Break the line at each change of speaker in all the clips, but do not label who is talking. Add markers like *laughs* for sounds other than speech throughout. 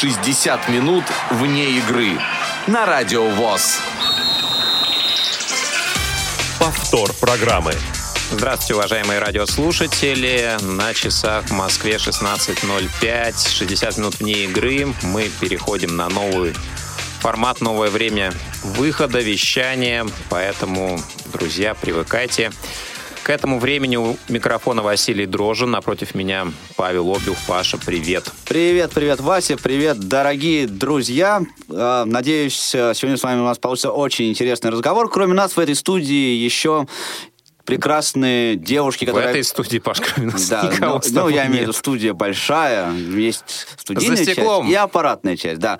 60 минут вне игры на Радио ВОЗ.
Повтор программы.
Здравствуйте, уважаемые радиослушатели. На часах в Москве 16.05, 60 минут вне игры. Мы переходим на новый формат, новое время выхода, вещания. Поэтому, друзья, привыкайте. К этому времени у микрофона Василий Дрожин, напротив меня Павел Обюх. Паша, привет.
Привет, привет, Вася, привет, дорогие друзья. А, надеюсь, сегодня с вами у нас получится очень интересный разговор. Кроме нас в этой студии еще прекрасные девушки,
которые... В этой студии, Пашка,
да, ну, ну, я имею в виду студия большая, есть студийная часть и аппаратная часть, да.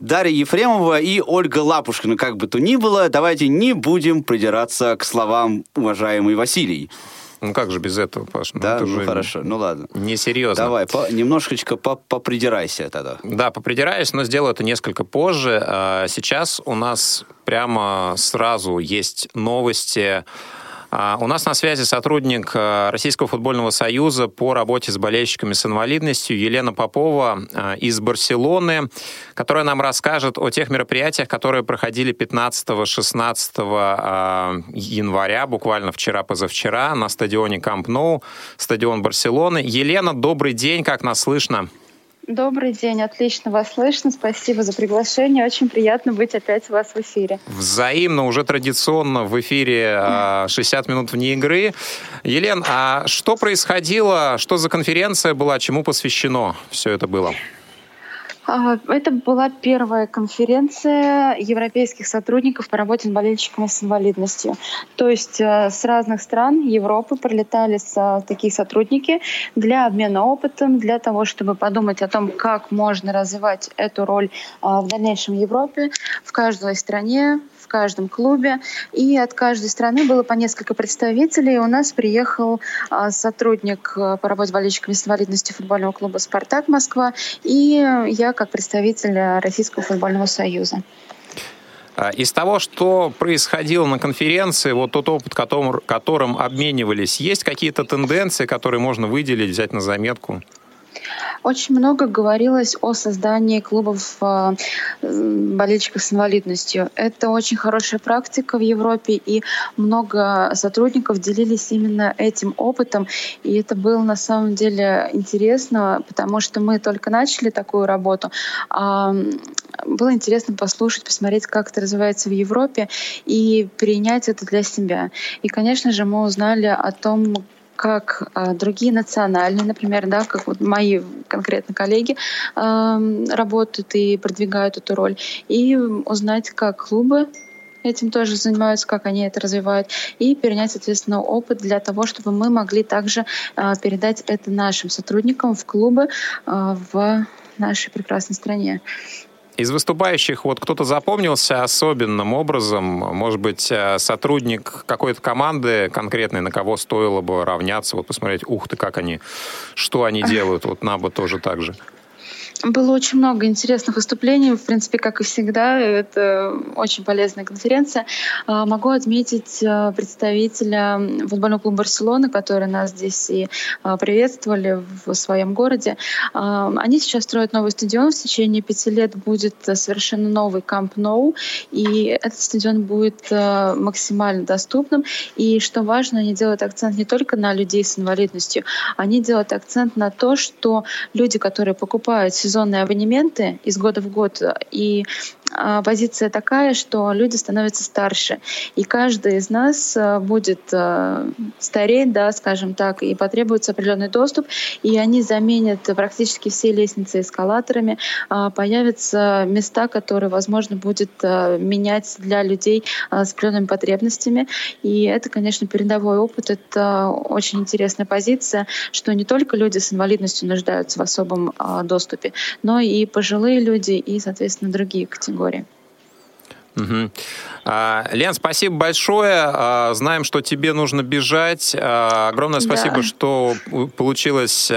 Дарья Ефремова и Ольга Лапушкина, как бы то ни было, давайте не будем придираться к словам уважаемый Василий.
Ну как же без этого, Паш?
Ну, да, ну хорошо, ну ладно.
Несерьезно.
Давай, по, немножечко по, попридирайся тогда.
Да, попридираюсь, но сделаю это несколько позже. А, сейчас у нас прямо сразу есть новости у нас на связи сотрудник э, Российского футбольного союза по работе с болельщиками с инвалидностью Елена Попова э, из Барселоны, которая нам расскажет о тех мероприятиях, которые проходили 15-16 э, января, буквально вчера-позавчера, на стадионе Камп Ноу, стадион Барселоны. Елена, добрый день, как нас слышно?
Добрый день, отлично вас слышно. Спасибо за приглашение. Очень приятно быть опять у вас в эфире.
Взаимно, уже традиционно в эфире 60 а, минут вне игры. Елен, а что происходило, что за конференция была, чему посвящено все это было?
А, это была первая конференция европейских сотрудников по работе с болельщиками с инвалидностью. То есть э, с разных стран Европы прилетали такие сотрудники для обмена опытом, для того, чтобы подумать о том, как можно развивать эту роль а, в дальнейшем в Европе, в каждой стране, в каждом клубе. И от каждой страны было по несколько представителей. У нас приехал а, сотрудник э, по работе с болельщиками с инвалидностью футбольного клуба «Спартак Москва» и я как представитель Российского футбольного союза.
А, из того, что происходило на конференции, вот тот опыт, которым, которым обменивались, есть какие-то тенденции, которые можно выделить, взять на заметку?
Очень много говорилось о создании клубов а, болельщиков с инвалидностью. Это очень хорошая практика в Европе, и много сотрудников делились именно этим опытом. И это было на самом деле интересно, потому что мы только начали такую работу. А было интересно послушать, посмотреть, как это развивается в Европе и принять это для себя. И, конечно же, мы узнали о том, как э, другие национальные, например, да, как вот мои конкретно коллеги э, работают и продвигают эту роль, и узнать, как клубы этим тоже занимаются, как они это развивают, и перенять, соответственно, опыт для того, чтобы мы могли также э, передать это нашим сотрудникам в клубы э, в нашей прекрасной стране.
Из выступающих вот кто-то запомнился особенным образом? Может быть, э, сотрудник какой-то команды конкретной, на кого стоило бы равняться, вот посмотреть, ух ты, как они, что они делают, вот нам бы тоже так же.
Было очень много интересных выступлений, в принципе, как и всегда. Это очень полезная конференция. А, могу отметить а, представителя футбольного клуба «Барселона», которые нас здесь и а, приветствовали в своем городе. Они сейчас строят новый стадион. В течение пяти лет будет совершенно новый Камп Ноу. И этот стадион будет максимально доступным. И что важно, они делают акцент не только на людей с инвалидностью, они делают акцент на то, что люди, которые покупают сезонные абонементы из года в год, и а, позиция такая, что люди становятся старше, и каждый из нас а, будет а, стареть, да, скажем так, и потребуется определенный доступ, и они заменят практически все лестницы эскалаторами, появятся места, которые, возможно, будет менять для людей с определенными потребностями, и это, конечно, передовой опыт, это очень интересная позиция, что не только люди с инвалидностью нуждаются в особом доступе, но и пожилые люди, и, соответственно, другие категории.
Угу. Лен, спасибо большое. А, знаем, что тебе нужно бежать. А, огромное спасибо, да. что получилось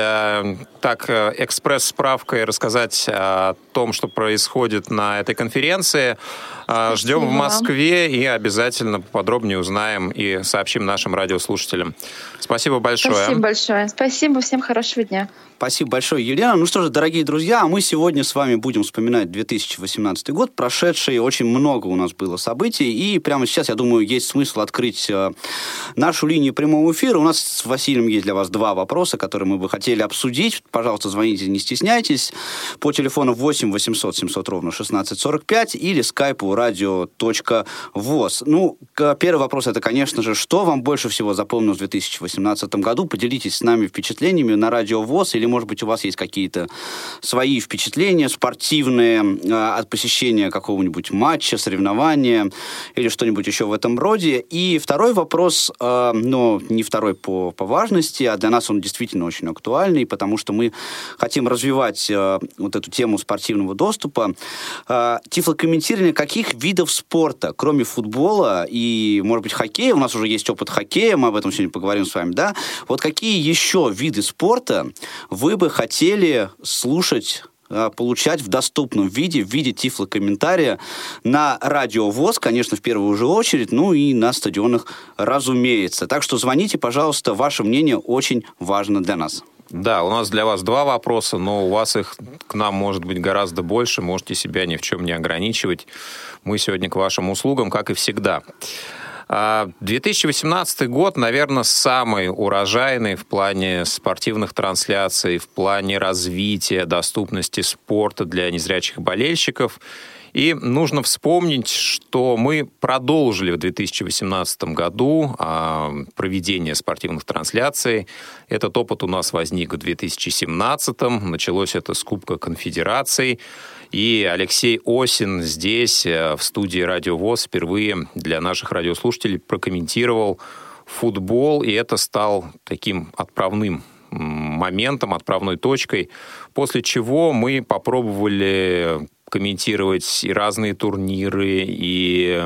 так э, экспресс-справкой рассказать о том, что происходит на этой конференции. Спасибо Ждем в Москве и обязательно подробнее узнаем и сообщим нашим радиослушателям. Спасибо большое.
Спасибо большое. Спасибо. Всем хорошего дня.
Спасибо большое, Елена. Ну что же, дорогие друзья, мы сегодня с вами будем вспоминать 2018 год, прошедший. Очень много у нас было событий. И прямо сейчас, я думаю, есть смысл открыть э, нашу линию прямого эфира. У нас с Василием есть для вас два вопроса, которые мы бы хотели обсудить. Пожалуйста, звоните, не стесняйтесь. По телефону 8 800 700 ровно 1645 или скайпу radio.voz. Ну, первый вопрос это, конечно же, что вам больше всего запомнилось в 2018 году? Поделитесь с нами впечатлениями на радио ВОЗ или, может быть, у вас есть какие-то свои впечатления спортивные э, от посещения какого-нибудь матча, соревнования или что-нибудь еще в этом роде. И второй вопрос, э, но не второй по, по важности, а для нас он действительно очень актуальный, потому что мы хотим развивать э, вот эту тему спортивного доступа. Тифлокомментирование каких видов спорта, кроме футбола и, может быть, хоккея, у нас уже есть опыт хоккея, мы об этом сегодня поговорим с вами, да, вот какие еще виды спорта вы бы хотели слушать э, получать в доступном виде, в виде тифлокомментария на радио ВОЗ, конечно, в первую же очередь, ну и на стадионах, разумеется. Так что звоните, пожалуйста, ваше мнение очень важно для нас.
Да, у нас для вас два вопроса, но у вас их к нам может быть гораздо больше, можете себя ни в чем не ограничивать. Мы сегодня к вашим услугам, как и всегда. 2018 а, год, наверное, самый урожайный в плане спортивных трансляций, в плане развития доступности спорта для незрячих болельщиков. И нужно вспомнить, что мы продолжили в 2018 году а, проведение спортивных трансляций. Этот опыт у нас возник в 2017. Началось это с Кубка Конфедераций. И Алексей Осин здесь, э, в студии Радио ВОЗ, впервые для наших радиослушателей прокомментировал футбол, и это стал таким отправным моментом, отправной точкой, после чего мы попробовали комментировать и разные турниры, и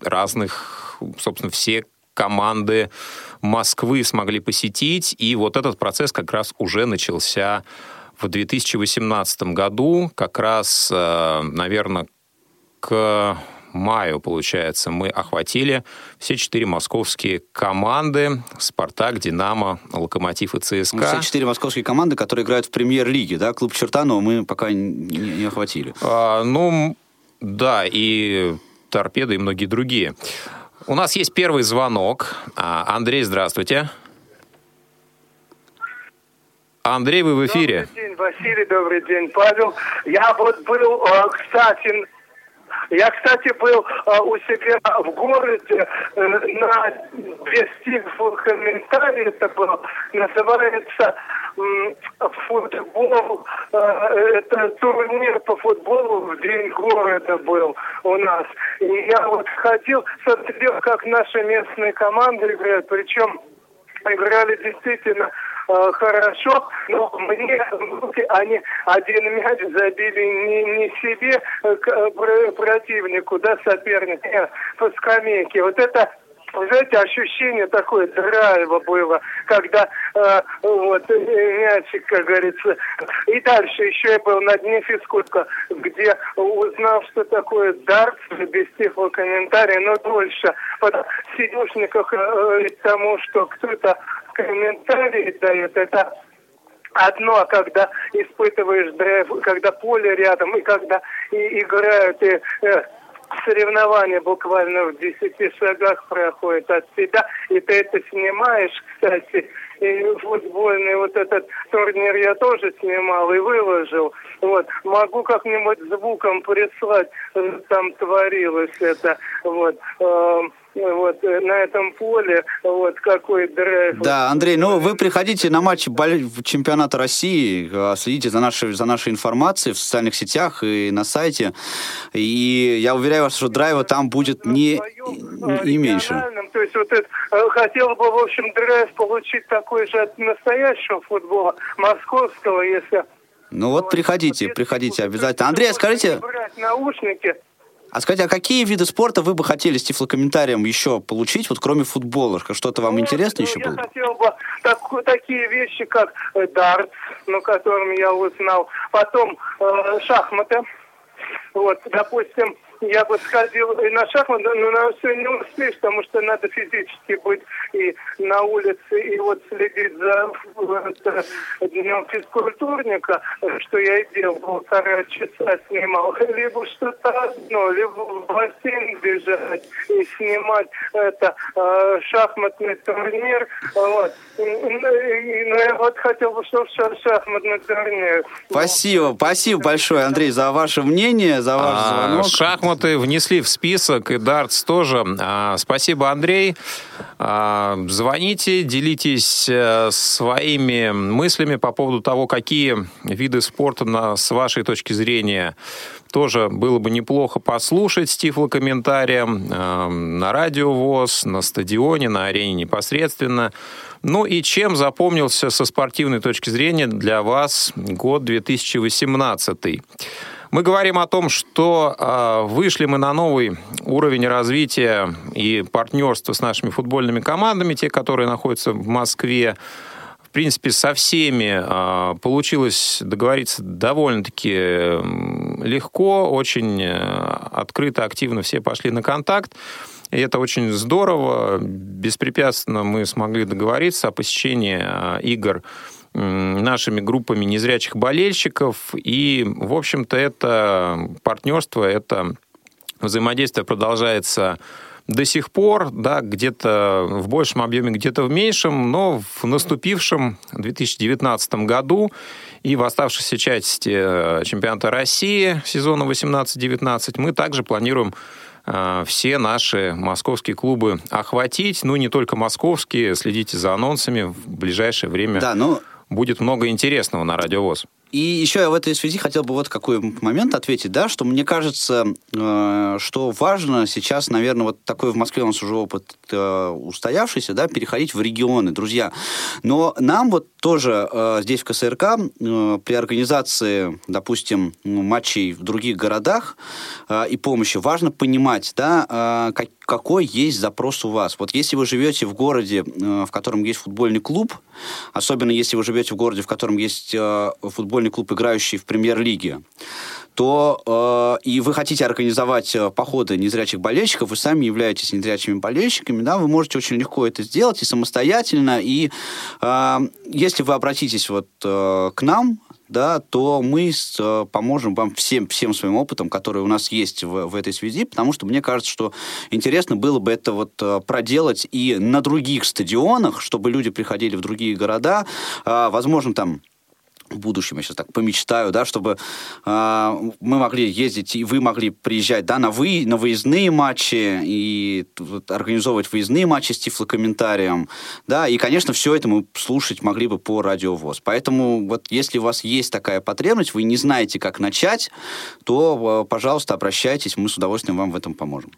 разных, собственно, все команды Москвы смогли посетить, и вот этот процесс как раз уже начался в 2018 году, как раз, э, наверное, к маю, получается, мы охватили все четыре московские команды «Спартак», «Динамо», «Локомотив» и «ЦСКА». Ну,
все четыре московские команды, которые играют в премьер-лиге, да? Клуб Чертанова мы пока не, не охватили.
А, ну, да, и «Торпеда», и многие другие. У нас есть первый звонок. А, Андрей, здравствуйте. Андрей, вы в эфире.
Добрый день, Василий, добрый день, Павел. Я вот был, э, кстати, я, кстати, был э, у себя в городе э, на вести комментарий, это был, называется футбол, это турнир по футболу в день города был у нас. И я вот ходил, смотрел, как наши местные команды играют, причем играли действительно э, хорошо, но мне они один мяч забили не, не себе, э, к э, противнику, да, сопернику, по скамейке. Вот это знаете, ощущение такое драйва было, когда э, вот мячик, как говорится. И дальше еще я был на дне физкультка, где узнал, что такое дартс, без тихого комментария, но дольше. Под сидюшниках э, тому, что кто-то комментарии дает, это одно, а когда испытываешь драйв, когда поле рядом, и когда и играют, и э, соревнования буквально в десяти шагах проходят от тебя, и ты это снимаешь, кстати, и футбольный вот этот турнир я тоже снимал и выложил. Вот. Могу как-нибудь звуком прислать, э, там творилось это. Вот. Эм, вот э, на этом поле, вот какой драйв.
Да, Андрей, ну вы приходите на матчи чемпионата России, а, следите за нашей, за нашей информацией в социальных сетях и на сайте, и я уверяю вас, что драйва там будет не, не меньше.
То есть вот это, э, хотел бы, в общем, драйв получить такой же от настоящего футбола, московского, если...
Ну вот приходите, приходите обязательно. Андрей, скажите...
Наушники,
а скажите, а какие виды спорта вы бы хотели с тифлокомментарием еще получить, вот кроме футбола? Что-то вам ну, интересно ну, еще
я
было?
Я хотел бы так, такие вещи, как э, дартс, на котором я узнал. Потом э, шахматы. Вот, допустим, я бы сходил и на шахматы, но на все не успеешь, потому что надо физически быть и на улице, и вот следить за это, днем физкультурника, что я и делал, полтора часа снимал. Либо что-то одно, либо в бассейн бежать и снимать это э, шахматный турнир. Вот. Ну, я вот хотел бы, чтобы шахматный турнир.
Спасибо, спасибо большое, Андрей, за ваше мнение, за ваш а, звонок.
Шахматы внесли в список, и дартс тоже. А, спасибо, Андрей. А, звоните, делитесь э, своими мыслями по поводу того, какие виды спорта, на, с вашей точки зрения, тоже было бы неплохо послушать с тифлокомментарием э, на радио ВОЗ, на стадионе, на арене непосредственно. Ну и чем запомнился со спортивной точки зрения для вас год 2018? Мы говорим о том, что э, вышли мы на новый уровень развития и партнерства с нашими футбольными командами, те, которые находятся в Москве. В принципе, со всеми э, получилось договориться довольно-таки легко, очень э, открыто, активно все пошли на контакт. И это очень здорово. Беспрепятственно мы смогли договориться о посещении э, игр нашими группами незрячих болельщиков. И, в общем-то, это партнерство, это взаимодействие продолжается до сих пор, да, где-то в большем объеме, где-то в меньшем, но в наступившем 2019 году и в оставшейся части э, чемпионата России сезона 18-19 мы также планируем э, все наши московские клубы охватить. Ну, не только московские, следите за анонсами в ближайшее время. Да, ну, будет много интересного на радиовоз.
И еще я в этой связи хотел бы вот какой момент ответить, да, что мне кажется, э, что важно сейчас, наверное, вот такой в Москве у нас уже опыт э, устоявшийся, да, переходить в регионы, друзья. Но нам вот тоже э, здесь в КСРК э, при организации, допустим, матчей в других городах э, и помощи важно понимать, да, э, как, какой есть запрос у вас. Вот если вы живете в городе, э, в котором есть футбольный клуб, особенно если вы живете в городе, в котором есть э, футбольный клуб, играющий в премьер-лиге, то э, и вы хотите организовать э, походы незрячих болельщиков, вы сами являетесь незрячими болельщиками, да, вы можете очень легко это сделать и самостоятельно, и э, если вы обратитесь вот э, к нам, да, то мы с, э, поможем вам всем, всем своим опытом, который у нас есть в, в этой связи, потому что мне кажется, что интересно было бы это вот э, проделать и на других стадионах, чтобы люди приходили в другие города, э, возможно, там будущем, я сейчас так помечтаю, да, чтобы э, мы могли ездить, и вы могли приезжать, да, на, вы, на выездные матчи, и вот, организовывать выездные матчи с тифлокомментарием, да, и, конечно, все это мы слушать могли бы по радиовоз. Поэтому вот если у вас есть такая потребность, вы не знаете, как начать, то, пожалуйста, обращайтесь, мы с удовольствием вам в этом поможем.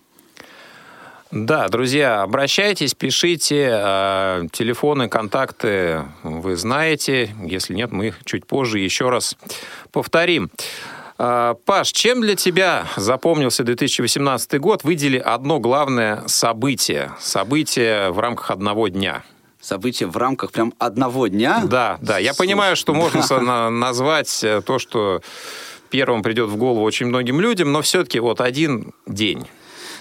Да, друзья, обращайтесь, пишите. Э, телефоны, контакты вы знаете. Если нет, мы их чуть позже еще раз повторим. Э, Паш, чем для тебя запомнился 2018 год? Выдели одно главное событие. Событие в рамках одного дня
событие в рамках прям одного дня.
Да, да. Я Слушай. понимаю, что можно *laughs* назвать э, то, что первым придет в голову очень многим людям, но все-таки вот один день.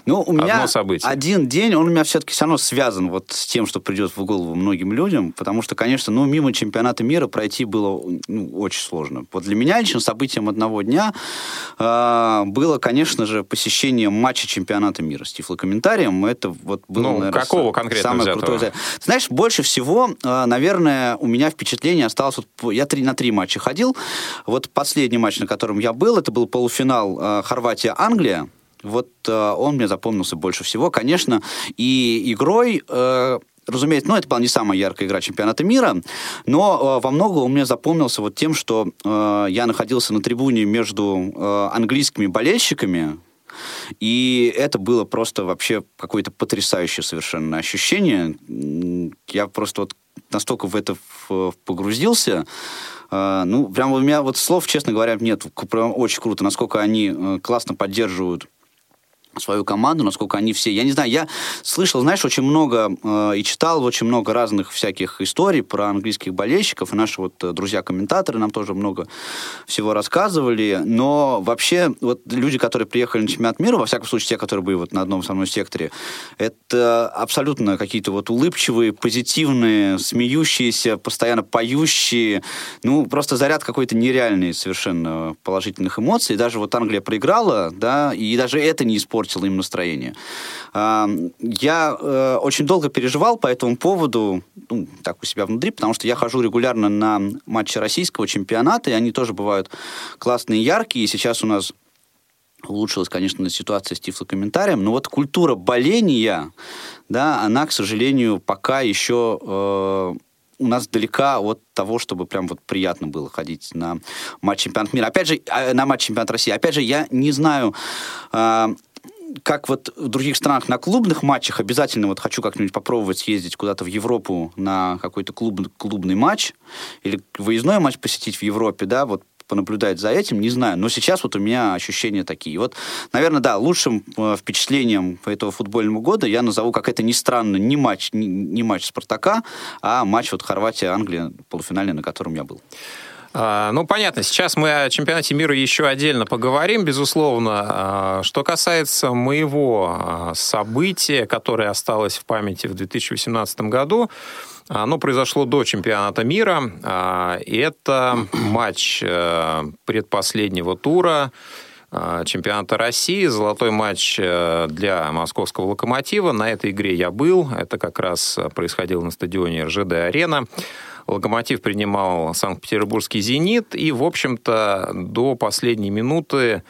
Ну, у меня один день, он у меня все-таки все равно связан вот с тем, что придет в голову многим людям, потому что, конечно, ну, мимо чемпионата мира пройти было ну, очень сложно. Вот для меня лично событием одного дня э, было, конечно же, посещение матча чемпионата мира с тифлокомментарием. Это вот было,
ну, наверное, какого конкретно самое взятого? крутое.
Знаешь, больше всего, э, наверное, у меня впечатление осталось... Вот, я три, на три матча ходил. Вот последний матч, на котором я был, это был полуфинал э, Хорватия-Англия. Вот э, он мне запомнился больше всего, конечно, и игрой... Э, разумеется, ну, это была не самая яркая игра чемпионата мира, но э, во многом он мне запомнился вот тем, что э, я находился на трибуне между э, английскими болельщиками, и это было просто вообще какое-то потрясающее совершенно ощущение. Я просто вот настолько в это погрузился, э, ну, прям у меня вот слов, честно говоря, нет. Прям очень круто, насколько они э, классно поддерживают свою команду, насколько они все... Я не знаю, я слышал, знаешь, очень много э, и читал очень много разных всяких историй про английских болельщиков, и наши вот э, друзья-комментаторы нам тоже много всего рассказывали, но вообще вот люди, которые приехали на чемпионат мира, во всяком случае те, которые были вот на одном со мной секторе, это абсолютно какие-то вот улыбчивые, позитивные, смеющиеся, постоянно поющие, ну, просто заряд какой-то нереальный совершенно положительных эмоций. Даже вот Англия проиграла, да, и даже это не испортило испортило им настроение. А, я э, очень долго переживал по этому поводу, ну, так у себя внутри, потому что я хожу регулярно на матчи российского чемпионата, и они тоже бывают классные, яркие. И сейчас у нас улучшилась, конечно, ситуация с тифлокомментарием, но вот культура боления, да, она, к сожалению, пока еще э, у нас далека от того, чтобы прям вот приятно было ходить на матч чемпионата мира. Опять же, а, на матч чемпионата России. Опять же, я не знаю, э, как вот в других странах на клубных матчах обязательно вот хочу как-нибудь попробовать съездить куда-то в Европу на какой-то клуб, клубный матч или выездной матч посетить в Европе, да, вот понаблюдать за этим, не знаю. Но сейчас вот у меня ощущения такие. Вот, наверное, да, лучшим э, впечатлением этого футбольного года я назову, как это ни странно, не матч, не, не матч Спартака, а матч вот Хорватия-Англия, полуфинальный, на котором я был.
А, ну, понятно, сейчас мы о чемпионате мира еще отдельно поговорим, безусловно. А, что касается моего а, события, которое осталось в памяти в 2018 году, оно произошло до чемпионата мира. Это матч э, предпоследнего тура чемпионата России, золотой матч э, для московского «Локомотива». На этой игре я был. Это как раз происходило на стадионе РЖД-арена. Локомотив принимал Санкт-Петербургский «Зенит», и, в общем-то, до последней минуты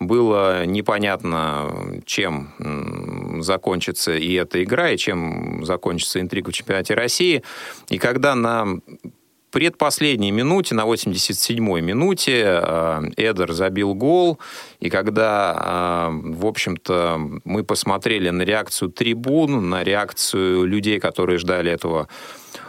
было непонятно, чем закончится и эта игра, и чем закончится интрига в чемпионате России. И когда на предпоследней минуте, на 87-й минуте, э, Эдер забил гол, и когда, э, в общем-то, мы посмотрели на реакцию трибун, на реакцию людей, которые ждали этого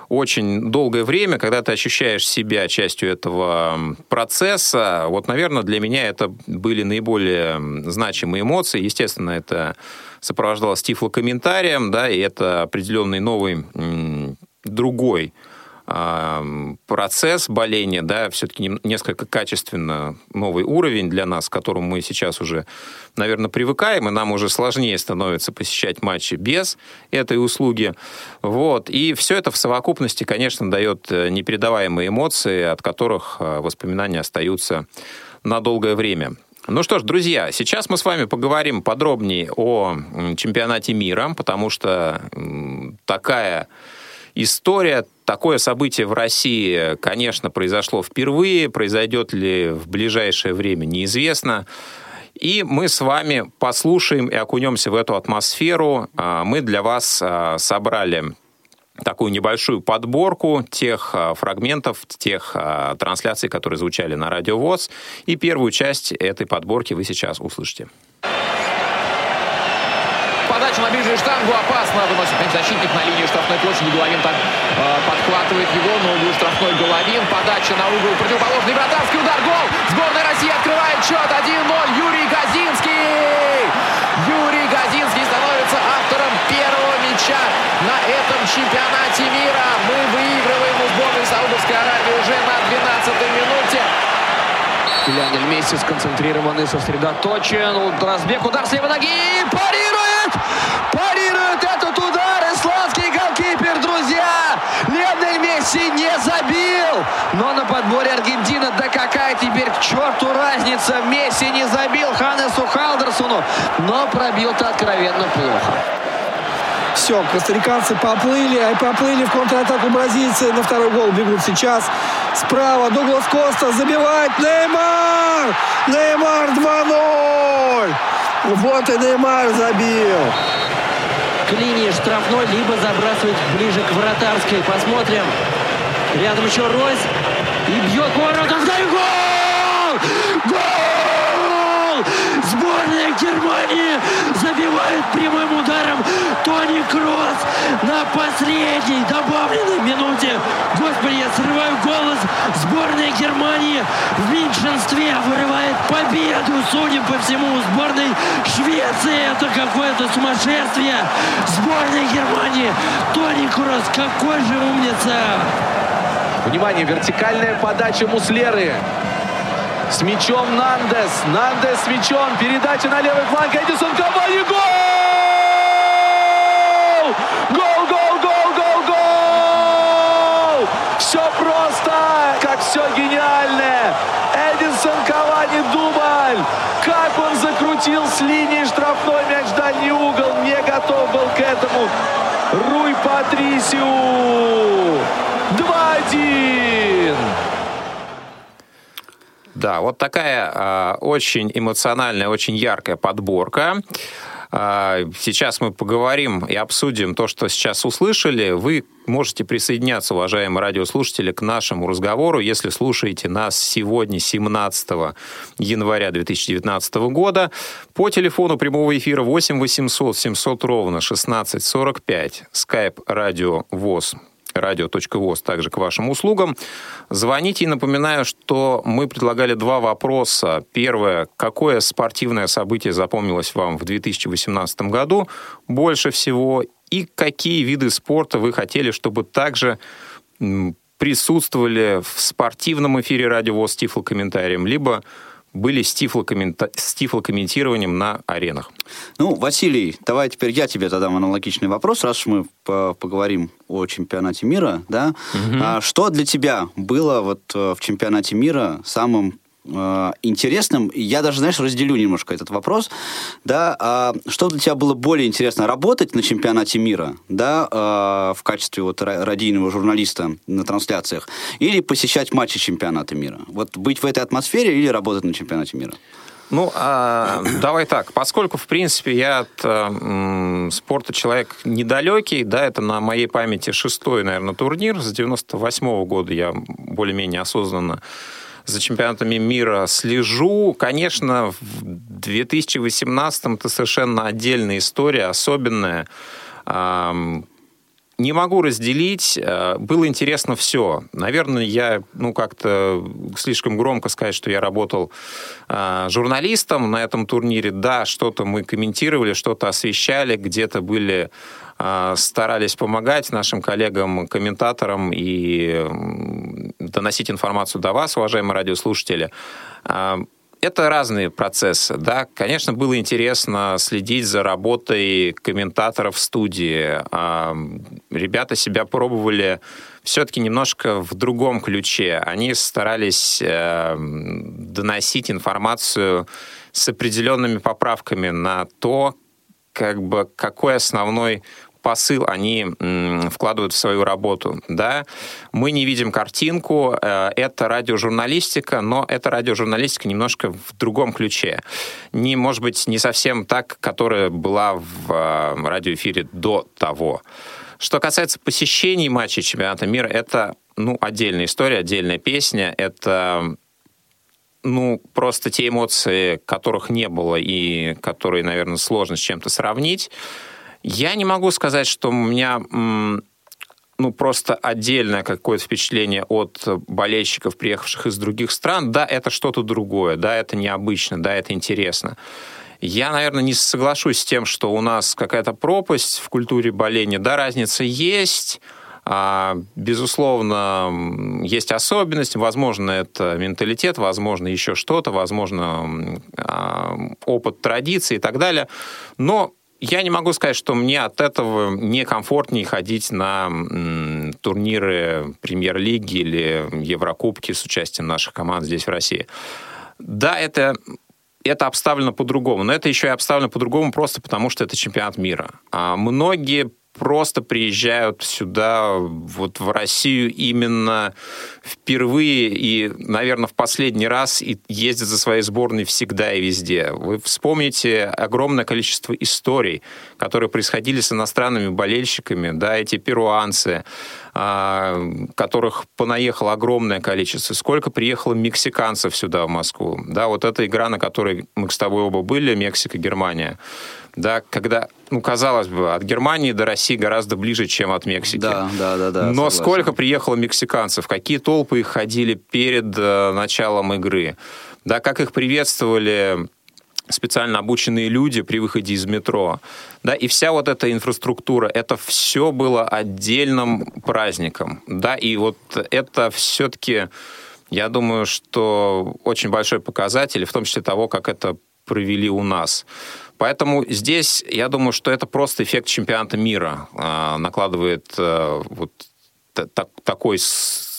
очень долгое время, когда ты ощущаешь себя частью этого процесса, вот, наверное, для меня это были наиболее значимые эмоции. Естественно, это сопровождалось тифлокомментарием, да, и это определенный новый другой процесс боления, да, все-таки несколько качественно новый уровень для нас, к которому мы сейчас уже, наверное, привыкаем, и нам уже сложнее становится посещать матчи без этой услуги. Вот. И все это в совокупности, конечно, дает э, непередаваемые эмоции, от которых э, воспоминания остаются на долгое время. Ну что ж, друзья, сейчас мы с вами поговорим подробнее о чемпионате мира, потому что такая история, такое событие в России, конечно, произошло впервые, произойдет ли в ближайшее время, неизвестно. И мы с вами послушаем и окунемся в эту атмосферу. А, мы для вас а, собрали такую небольшую подборку тех а, фрагментов, тех трансляций, которые звучали на Радио ВОЗ. И первую часть этой подборки вы сейчас услышите
на штангу опасно. Выносит защитник на линии штрафной площади. Головин там э, подхватывает его на углу штрафной Головин. Подача на угол противоположный вратарский удар. Гол! Сборная России открывает счет 1-0. Юрий Газинский! Юрий Газинский становится автором первого мяча на этом чемпионате мира. Мы выигрываем у сборной Саудовской Аравии уже на 12-й минуте. Леонель Месси сконцентрирован и сосредоточен. Разбег, удар с левой ноги. Парирует! Парирует этот удар. Исландский голкипер, друзья. Леонель Месси не забил. Но на подборе Аргентина. Да какая теперь к черту разница. Месси не забил Ханесу Халдерсону. Но пробил-то откровенно плохо.
Все, костариканцы поплыли, а поплыли в контратаку бразильцы. На второй гол бегут сейчас. Справа Дуглас Коста забивает Неймар! Неймар 2-0! Вот и Неймар забил.
К линии штрафной, либо забрасывать ближе к вратарской. Посмотрим. Рядом еще Ройс. И бьет ворот. Гол! Гол! Сборная Германии забивает прямым ударом Тони Кросс на последней добавленной минуте. Господи, я срываю голос. Сборная Германии в меньшинстве вырывает победу, судя по всему, сборной Швеции. Это какое-то сумасшествие. Сборная Германии. Тони Кросс, какой же умница.
Внимание, вертикальная подача Муслеры. С мячом Нандес. Нандес с мячом. Передача на левый фланг. Эдисон Кавани. Гол! Гол, гол, гол, гол, гол! Все просто, как все гениальное. Эдинсон Кавани дубль. Как он закрутил с линии штрафной мяч в дальний угол. Не готов был к этому. Руй Патрисиу. 2-1.
Да, вот такая э, очень эмоциональная, очень яркая подборка. Э, сейчас мы поговорим и обсудим то, что сейчас услышали. Вы можете присоединяться, уважаемые радиослушатели, к нашему разговору, если слушаете нас сегодня, 17 января 2019 года, по телефону прямого эфира 8 800 700 ровно 16 45, skype радио ВОЗ радио.воз также к вашим услугам. Звоните и напоминаю, что мы предлагали два вопроса. Первое, какое спортивное событие запомнилось вам в 2018 году больше всего и какие виды спорта вы хотели, чтобы также присутствовали в спортивном эфире радио ВОЗ с тифлокомментарием, либо были с тифлокомментированием на аренах.
Ну, Василий, давай теперь я тебе задам аналогичный вопрос, раз мы поговорим о чемпионате мира, да. Угу. А что для тебя было вот э, в чемпионате мира самым э, интересным. Я даже, знаешь, разделю немножко этот вопрос. Да, а что для тебя было более интересно, работать на чемпионате мира, да, э, в качестве вот радийного журналиста на трансляциях, или посещать матчи чемпионата мира? Вот быть в этой атмосфере или работать на чемпионате мира?
Ну, а, давай так. Поскольку, в принципе, я от а, спорта человек недалекий, да, это на моей памяти шестой, наверное, турнир. С 98 -го года я более-менее осознанно за чемпионатами мира слежу. Конечно, в 2018-м это совершенно отдельная история, особенная. Не могу разделить. Э, было интересно все. Наверное, я, ну, как-то слишком громко сказать, что я работал э, журналистом на этом турнире. Да, что-то мы комментировали, что-то освещали, где-то были э, старались помогать нашим коллегам-комментаторам и доносить информацию до вас, уважаемые радиослушатели. Это разные процессы, да. Конечно, было интересно следить за работой комментаторов в студии. Ребята себя пробовали все-таки немножко в другом ключе. Они старались э, доносить информацию с определенными поправками на то, как бы какой основной посыл они вкладывают в свою работу. Да? Мы не видим картинку, э, это радиожурналистика, но это радиожурналистика немножко в другом ключе. Не, может быть, не совсем так, которая была в э, радиоэфире до того. Что касается посещений матчей чемпионата мира, это ну, отдельная история, отдельная песня. Это ну, просто те эмоции, которых не было и которые, наверное, сложно с чем-то сравнить. Я не могу сказать, что у меня ну, просто отдельное какое-то впечатление от болельщиков, приехавших из других стран. Да, это что-то другое, да, это необычно, да, это интересно. Я, наверное, не соглашусь с тем, что у нас какая-то пропасть в культуре боления. Да, разница есть, а, безусловно, есть особенность, возможно, это менталитет, возможно, еще что-то, возможно, а, опыт традиции и так далее. Но я не могу сказать, что мне от этого некомфортнее ходить на турниры премьер-лиги или Еврокубки с участием наших команд здесь, в России. Да, это это обставлено по-другому, но это еще и обставлено по-другому просто потому, что это чемпионат мира. А многие просто приезжают сюда, вот в Россию именно впервые и, наверное, в последний раз и ездят за своей сборной всегда и везде. Вы вспомните огромное количество историй, которые происходили с иностранными болельщиками, да, эти перуанцы, которых понаехало огромное количество. Сколько приехало мексиканцев сюда, в Москву. Да, вот эта игра, на которой мы с тобой оба были, Мексика, Германия. Да, когда ну, казалось бы, от Германии до России гораздо ближе, чем от Мексики.
Да, да, да. да
Но согласен. сколько приехало мексиканцев, какие толпы их ходили перед э, началом игры, да, как их приветствовали специально обученные люди при выходе из метро. Да, и вся вот эта инфраструктура, это все было отдельным праздником. Да, и вот это все-таки, я думаю, что очень большой показатель, в том числе того, как это провели у нас. Поэтому здесь, я думаю, что это просто эффект чемпионата мира э, накладывает э, вот так, такой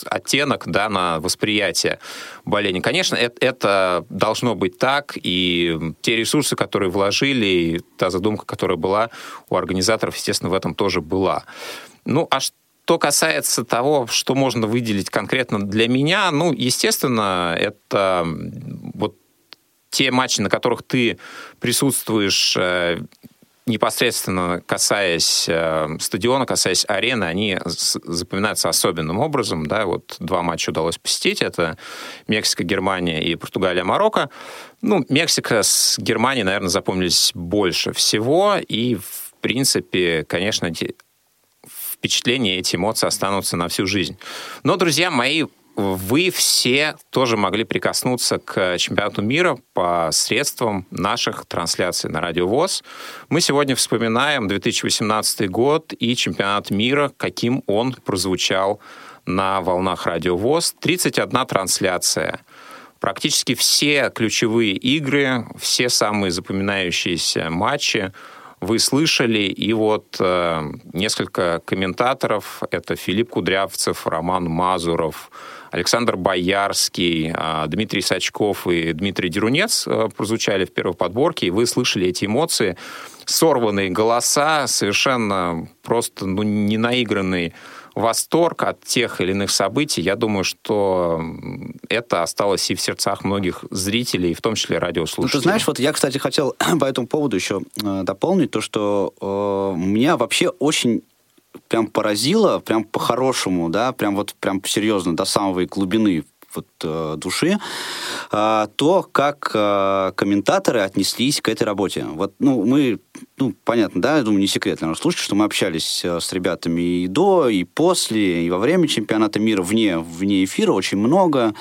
оттенок да, на восприятие болезни. Конечно, это, это должно быть так, и те ресурсы, которые вложили, и та задумка, которая была у организаторов, естественно, в этом тоже была. Ну, а что касается того, что можно выделить конкретно для меня, ну, естественно, это вот те матчи, на которых ты присутствуешь э, непосредственно касаясь э, стадиона, касаясь арены, они запоминаются особенным образом. Да? Вот два матча удалось посетить. Это Мексика, Германия и Португалия, Марокко. Ну, Мексика с Германией, наверное, запомнились больше всего. И, в принципе, конечно, впечатления, эти эмоции останутся на всю жизнь. Но, друзья мои, вы все тоже могли прикоснуться к чемпионату мира по средствам наших трансляций на Радио ВОЗ. Мы сегодня вспоминаем 2018 год и чемпионат мира, каким он прозвучал на волнах Радио ВОЗ. 31 трансляция. Практически все ключевые игры, все самые запоминающиеся матчи вы слышали, и вот э, несколько комментаторов, это Филипп Кудрявцев, Роман Мазуров, Александр Боярский, а, Дмитрий Сачков и Дмитрий Дерунец а, прозвучали в первой подборке, и вы слышали эти эмоции, сорванные голоса, совершенно просто ну, не наигранный восторг от тех или иных событий, я думаю, что это осталось и в сердцах многих зрителей, в том числе радиослушателей.
Ну, ты знаешь, вот я, кстати, хотел *clears throat* по этому поводу еще э, дополнить то, что э, меня вообще очень прям поразило, прям по-хорошему, да, прям вот прям серьезно, до самой глубины вот, э, души, э, то, как э, комментаторы отнеслись к этой работе. Вот, ну, мы, ну, понятно, да, я думаю, не секрет, наверное, слушать, что мы общались э, с ребятами и до, и после, и во время чемпионата мира, вне, вне эфира очень много.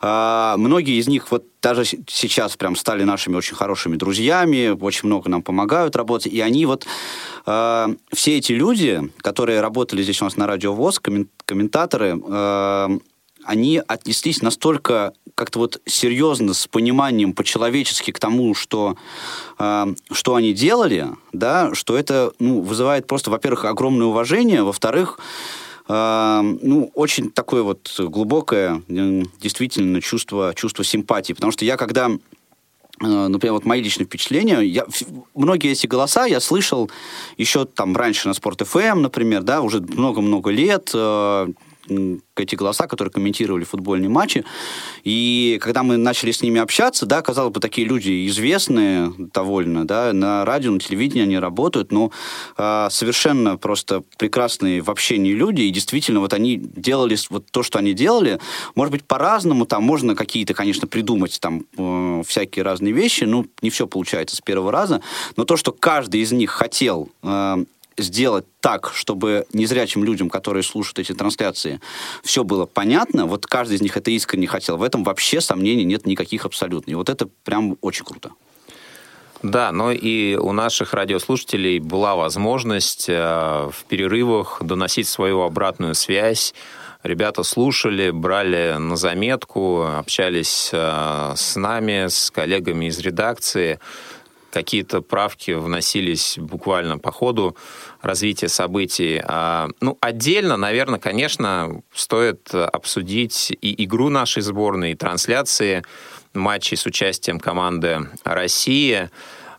Э, многие из них вот даже сейчас прям стали нашими очень хорошими друзьями, очень много нам помогают работать, и они вот, э, все эти люди, которые работали здесь у нас на Радио ВОЗ, комментаторы, э, они отнеслись настолько как-то вот серьезно, с пониманием по-человечески к тому, что, э, что они делали, да, что это ну, вызывает просто, во-первых, огромное уважение, во-вторых, э, ну, очень такое вот глубокое, действительно, чувство, чувство симпатии. Потому что я когда э, например, вот мои личные впечатления, я, многие эти голоса я слышал еще там раньше на Спорт ФМ, например, да, уже много-много лет, э, эти голоса, которые комментировали футбольные матчи. И когда мы начали с ними общаться, да, казалось бы, такие люди известные довольно, да, на радио, на телевидении они работают, но э, совершенно просто прекрасные в общении люди, и действительно вот они делали вот то, что они делали, может быть, по-разному, там можно какие-то, конечно, придумать там э, всякие разные вещи, ну, не все получается с первого раза, но то, что каждый из них хотел э, сделать так, чтобы незрячим людям, которые слушают эти трансляции, все было понятно, вот каждый из них это искренне хотел, в этом вообще сомнений нет никаких абсолютно. И вот это прям очень круто.
Да, но и у наших радиослушателей была возможность э, в перерывах доносить свою обратную связь. Ребята слушали, брали на заметку, общались э, с нами, с коллегами из редакции какие-то правки вносились буквально по ходу развития событий. А, ну, отдельно, наверное, конечно, стоит обсудить и игру нашей сборной, и трансляции матчей с участием команды России.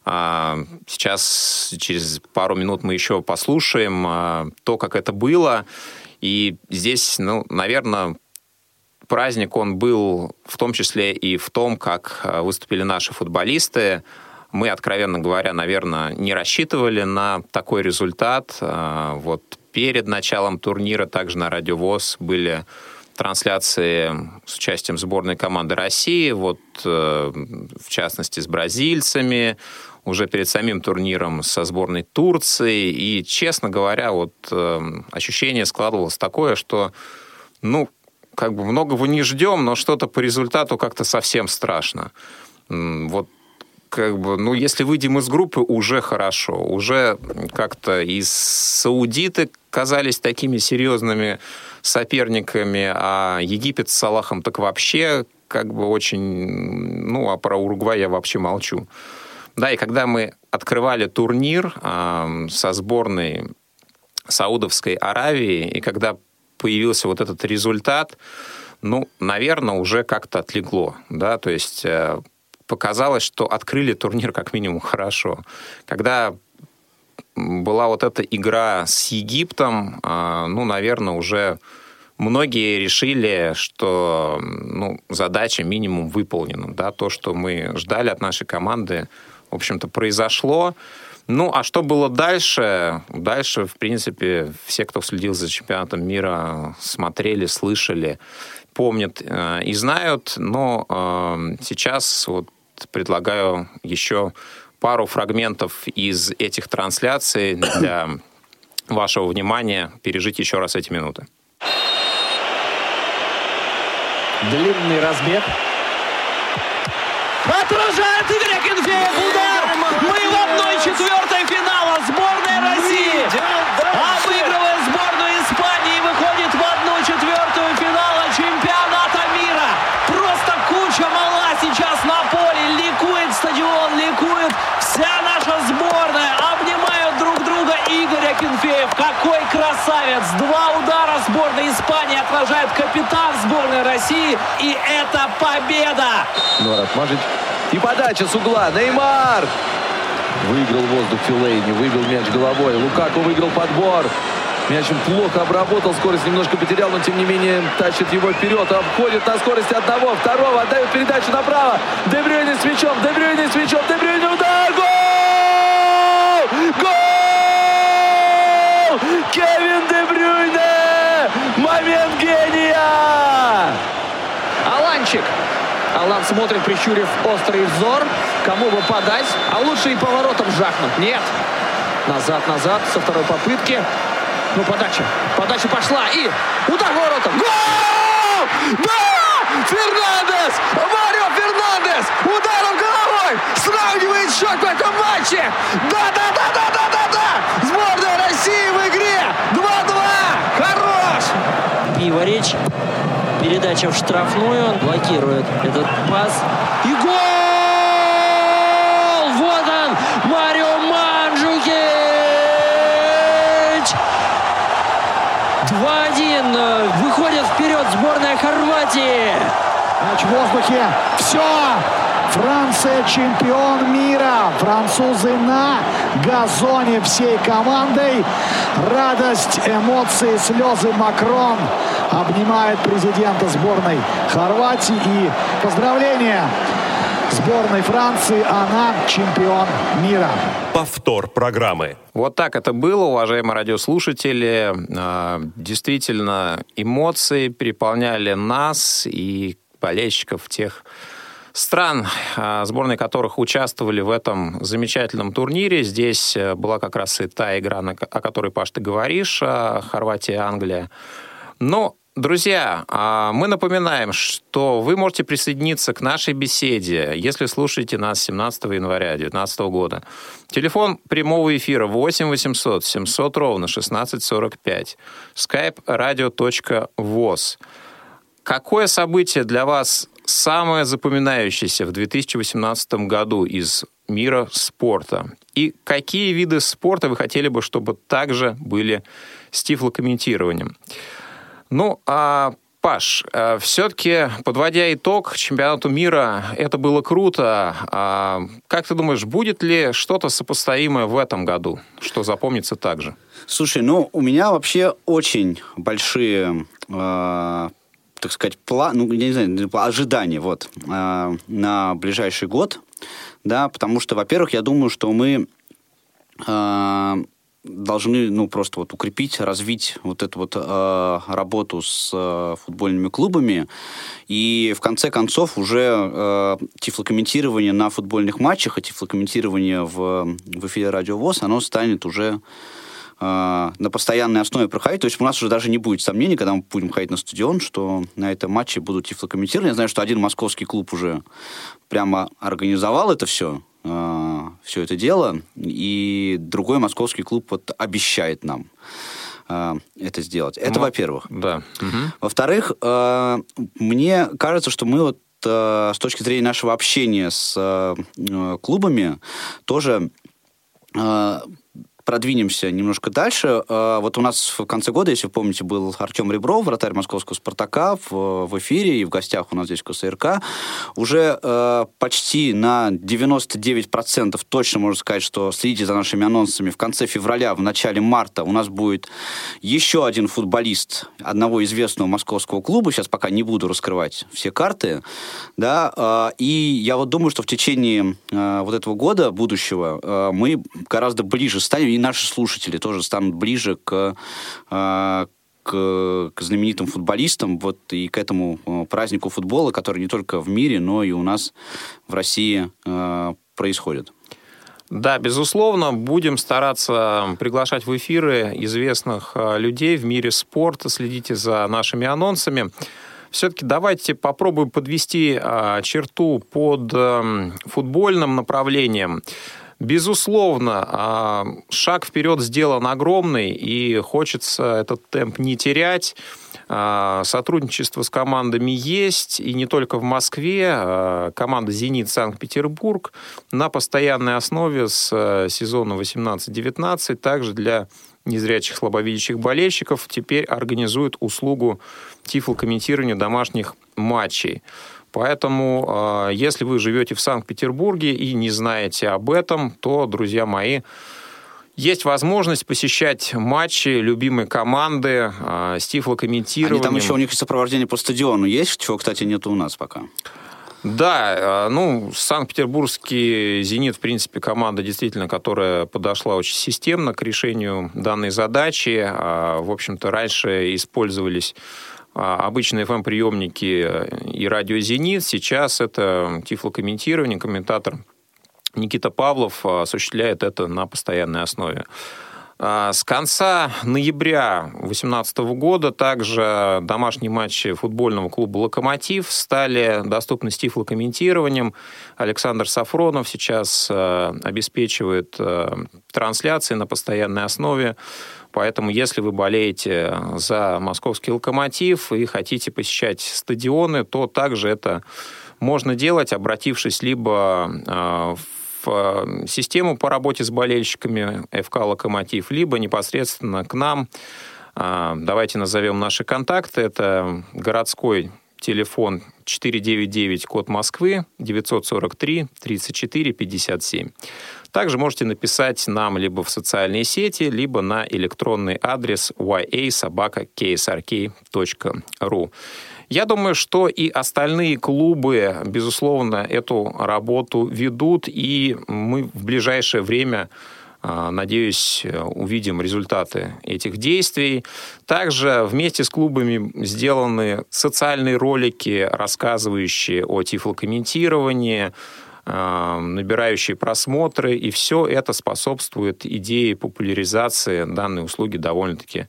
А, сейчас, через пару минут мы еще послушаем а, то, как это было. И здесь, ну, наверное, праздник, он был в том числе и в том, как выступили наши футболисты, мы, откровенно говоря, наверное, не рассчитывали на такой результат. А, вот перед началом турнира также на Радиовоз были трансляции с участием сборной команды России, вот э, в частности с бразильцами, уже перед самим турниром со сборной Турции. И, честно говоря, вот э, ощущение складывалось такое, что, ну, как бы многого не ждем, но что-то по результату как-то совсем страшно. Вот как бы, ну, если выйдем из группы, уже хорошо. Уже как-то из саудиты казались такими серьезными соперниками, а Египет с Салахом так вообще как бы очень... Ну, а про Уругвай я вообще молчу. Да, и когда мы открывали турнир э, со сборной Саудовской Аравии, и когда появился вот этот результат, ну, наверное, уже как-то отлегло, да, то есть э, показалось, что открыли турнир как минимум хорошо. Когда была вот эта игра с Египтом, э, ну, наверное, уже многие решили, что ну, задача минимум выполнена, да, то, что мы ждали от нашей команды, в общем-то, произошло. Ну, а что было дальше? Дальше, в принципе, все, кто следил за чемпионатом мира, смотрели, слышали, помнят э, и знают. Но э, сейчас вот предлагаю еще пару фрагментов из этих трансляций для *clears throat* вашего внимания пережить еще раз эти минуты.
Длинный разбег. Отражает Игорь Акинфеев удар! Мы в одной четвертой финала. Сборная России обыгрывая сборную Испании выходит в одну четвертую финала чемпионата мира. Просто куча мала сейчас на поле. Ликует стадион, ликует вся наша сборная. Обнимают друг друга Игорь Акинфеев. Какой красавец! Два удара сборной Испании отражает капитан сборной России. И это победа!
Норат Мажич и подача с угла. Неймар! Выиграл воздух Филейни, выбил мяч головой. Лукаку выиграл подбор. Мяч плохо обработал, скорость немножко потерял, но тем не менее тащит его вперед. Обходит на скорости одного, второго, отдает передачу направо. Дебрюйне с мячом, Дебрюйне с мячом, Дебрюйне удар! Гол! Гол! Кевин Дебрюйне! Момент гения!
Аланчик Алан смотрит, прищурив острый взор. Кому бы подать? А лучше и поворотом жахнуть. Нет. Назад, назад, со второй попытки. Ну, подача. Подача пошла. И удар воротом. Гол! Да! Фернандес! Марио Фернандес! Ударом головой! Сравнивает счет в этом матче! Да-да-да-да-да-да-да! России в игре! 2-2! Хорош! Пиворич Передача в штрафную. Он блокирует этот пас. И гол! Вот он! Марио Манджукич! 2-1. Выходит вперед сборная Хорватии.
Мяч в воздухе. Все! Франция чемпион мира. Французы на газоне всей командой. Радость, эмоции, слезы Макрон обнимает президента сборной Хорватии. И поздравления сборной Франции. Она чемпион мира.
Повтор программы.
Вот так это было, уважаемые радиослушатели. А, действительно, эмоции переполняли нас и болельщиков тех стран, а, сборные которых участвовали в этом замечательном турнире. Здесь э, была как раз и та игра, о которой, Паш, ты говоришь, а, Хорватия-Англия. Но Друзья, а, мы напоминаем, что вы можете присоединиться к нашей беседе, если слушаете нас 17 января 2019 года. Телефон прямого эфира 8 800 700 ровно 1645. skype radio.voz. Какое событие для вас самое запоминающееся в 2018 году из мира спорта? И какие виды спорта вы хотели бы, чтобы также были с тифлокомментированием? Ну, а Паш, э, все-таки, подводя итог чемпионату мира, это было круто. А как ты думаешь, будет ли что-то сопоставимое в этом году, что запомнится также?
Слушай, ну, у меня вообще очень большие э, так сказать, план, ну, я не знаю, ожидания вот, э, на ближайший год, да, потому что, во-первых, я думаю, что мы э, должны, ну, просто вот укрепить, развить вот эту вот э, работу с э, футбольными клубами. И в конце концов уже э, тифлокомментирование на футбольных матчах и тифлокомментирование в, в эфире Радио ВОЗ, оно станет уже на постоянной основе проходить. То есть у нас уже даже не будет сомнений, когда мы будем ходить на стадион, что на этом матче будут тифлокомментирования. Я знаю, что один московский клуб уже прямо организовал это все, э, все это дело, и другой московский клуб вот обещает нам э, это сделать. Это, ну, во-первых.
Да. Угу.
Во-вторых, э, мне кажется, что мы вот с точки зрения нашего общения с клубами тоже продвинемся немножко дальше. А, вот у нас в конце года, если вы помните, был Артем Ребров, вратарь московского «Спартака» в, в эфире и в гостях у нас здесь в КСРК. Уже э, почти на 99% точно можно сказать, что следите за нашими анонсами. В конце февраля, в начале марта у нас будет еще один футболист одного известного московского клуба. Сейчас пока не буду раскрывать все карты. Да, э, и я вот думаю, что в течение э, вот этого года будущего э, мы гораздо ближе станем наши слушатели тоже станут ближе к а, к, к знаменитым футболистам, вот и к этому а, празднику футбола, который не только в мире, но и у нас в России э, происходит.
Да, безусловно, будем стараться приглашать в эфиры известных людей в мире спорта. Следите за нашими анонсами. Все-таки давайте попробуем подвести черту под футбольным направлением. Безусловно, а, шаг вперед сделан огромный, и хочется этот темп не терять. А, сотрудничество с командами есть, и не только в Москве. А, команда «Зенит» Санкт-Петербург на постоянной основе с сезона 18-19 также для незрячих слабовидящих болельщиков теперь организует услугу тифлокомментирования домашних матчей. Поэтому, а, если вы живете в Санкт-Петербурге и не знаете об этом, то, друзья мои, есть возможность посещать матчи любимой команды э, с тифлокомментированием.
Они там еще у них сопровождение по стадиону есть, чего, кстати, нет у нас пока.
Да, а, ну, Санкт-Петербургский «Зенит», в принципе, команда действительно, которая подошла очень системно к решению данной задачи. В общем-то, раньше использовались обычные FM-приемники э, и радио «Зенит». Сейчас это тифлокомментирование, комментатор Никита Павлов э, осуществляет это на постоянной основе. А, с конца ноября 2018 года также домашние матчи футбольного клуба «Локомотив» стали доступны с тифлокомментированием. Александр Сафронов сейчас э, обеспечивает трансляции на постоянной основе. Поэтому, если вы болеете за московский локомотив и хотите посещать стадионы, то также это можно делать, обратившись либо а, в систему по работе с болельщиками ФК «Локомотив», либо непосредственно к нам. Давайте назовем наши контакты. Это городской телефон 499, код Москвы, 943 34 57. Также можете написать нам либо в социальные сети, либо на электронный адрес ya.sobaka.ksrk.ru. Я думаю, что и остальные клубы, безусловно, эту работу ведут, и мы в ближайшее время а, Надеюсь, увидим результаты этих действий. Также вместе с клубами сделаны социальные ролики, рассказывающие о тифлокомментировании, набирающие просмотры, и все это способствует идее популяризации данной услуги довольно-таки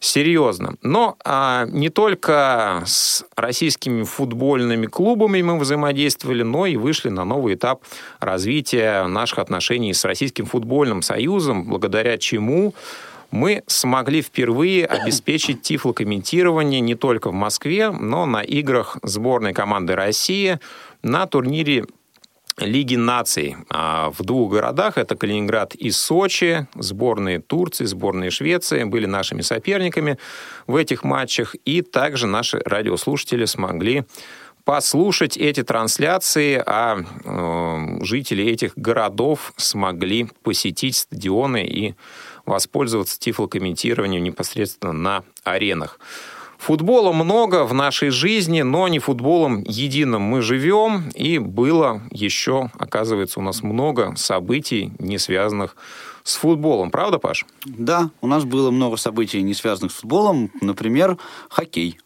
серьезно. Но а, не только с российскими футбольными клубами мы взаимодействовали, но и вышли на новый этап развития наших отношений с Российским футбольным союзом, благодаря чему мы смогли впервые обеспечить тифлокомментирование не только в Москве, но на играх сборной команды России на турнире Лиги наций а, в двух городах, это Калининград и Сочи, сборные Турции, сборные Швеции были нашими соперниками в этих матчах, и также наши радиослушатели смогли послушать эти трансляции, а э, жители этих городов смогли посетить стадионы и воспользоваться тифлокомментированием непосредственно на аренах. Футбола много в нашей жизни, но не футболом единым мы живем. И было еще, оказывается, у нас много событий, не связанных с футболом. Правда, Паш?
Да, у нас было много событий, не связанных с футболом. Например, хоккей.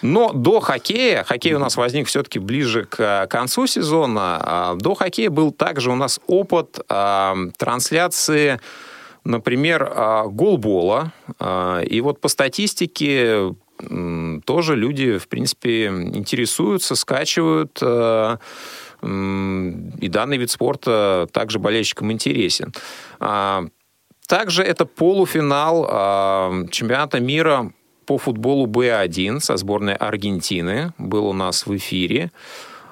Но до хоккея, хоккей у нас возник все-таки ближе к концу сезона, а до хоккея был также у нас опыт а, трансляции например, а, голбола. И вот по статистике тоже люди, в принципе, интересуются, скачивают. И данный вид спорта также болельщикам интересен. Также это полуфинал чемпионата мира по футболу Б1 со сборной Аргентины был у нас в эфире.